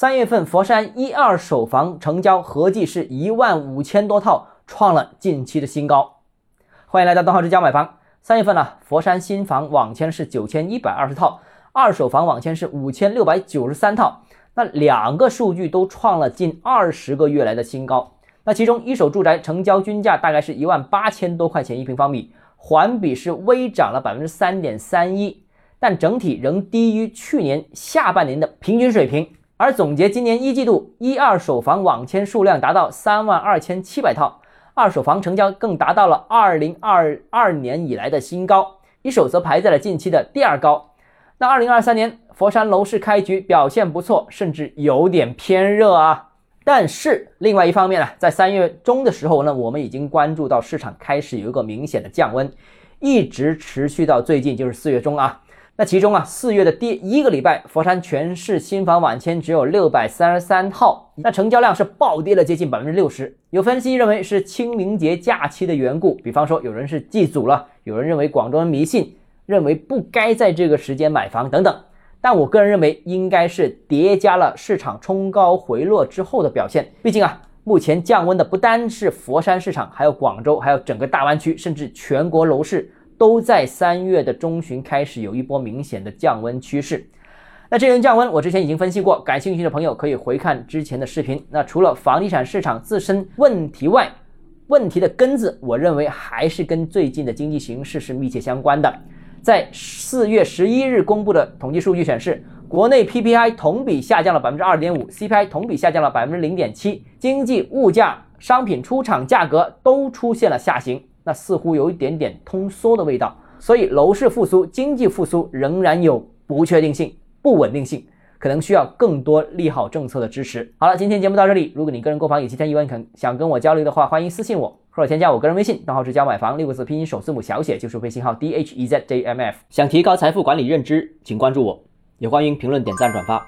三月份佛山一二手房成交合计是一万五千多套，创了近期的新高。欢迎来到东浩之家买房。三月份呢，佛山新房网签是九千一百二十套，二手房网签是五千六百九十三套。那两个数据都创了近二十个月来的新高。那其中一手住宅成交均价大概是一万八千多块钱一平方米，环比是微涨了百分之三点三一，但整体仍低于去年下半年的平均水平。而总结今年一季度一二手房网签数量达到三万二千七百套，二手房成交更达到了二零二二年以来的新高，一手则排在了近期的第二高。那二零二三年佛山楼市开局表现不错，甚至有点偏热啊。但是另外一方面呢，在三月中的时候呢，我们已经关注到市场开始有一个明显的降温，一直持续到最近就是四月中啊。那其中啊，四月的第一个礼拜，佛山全市新房网签只有六百三十三套，那成交量是暴跌了接近百分之六十。有分析认为是清明节假期的缘故，比方说有人是祭祖了，有人认为广州人迷信，认为不该在这个时间买房等等。但我个人认为，应该是叠加了市场冲高回落之后的表现。毕竟啊，目前降温的不单是佛山市场，还有广州，还有整个大湾区，甚至全国楼市。都在三月的中旬开始有一波明显的降温趋势。那这轮降温，我之前已经分析过，感兴趣的朋友可以回看之前的视频。那除了房地产市场自身问题外，问题的根子，我认为还是跟最近的经济形势是密切相关的。在四月十一日公布的统计数据显示，国内 PPI 同比下降了百分之二点五，CPI 同比下降了百分之零点七，经济、物价、商品出厂价格都出现了下行。那似乎有一点点通缩的味道，所以楼市复苏、经济复苏仍然有不确定性、不稳定性，可能需要更多利好政策的支持。好了，今天节目到这里。如果你个人购房有其他疑问，肯想跟我交流的话，欢迎私信我或者添加我个人微信，账号是教买房六个字拼音首字母小写，就是微信号 d h e z j m f。想提高财富管理认知，请关注我，也欢迎评论、点赞、转发。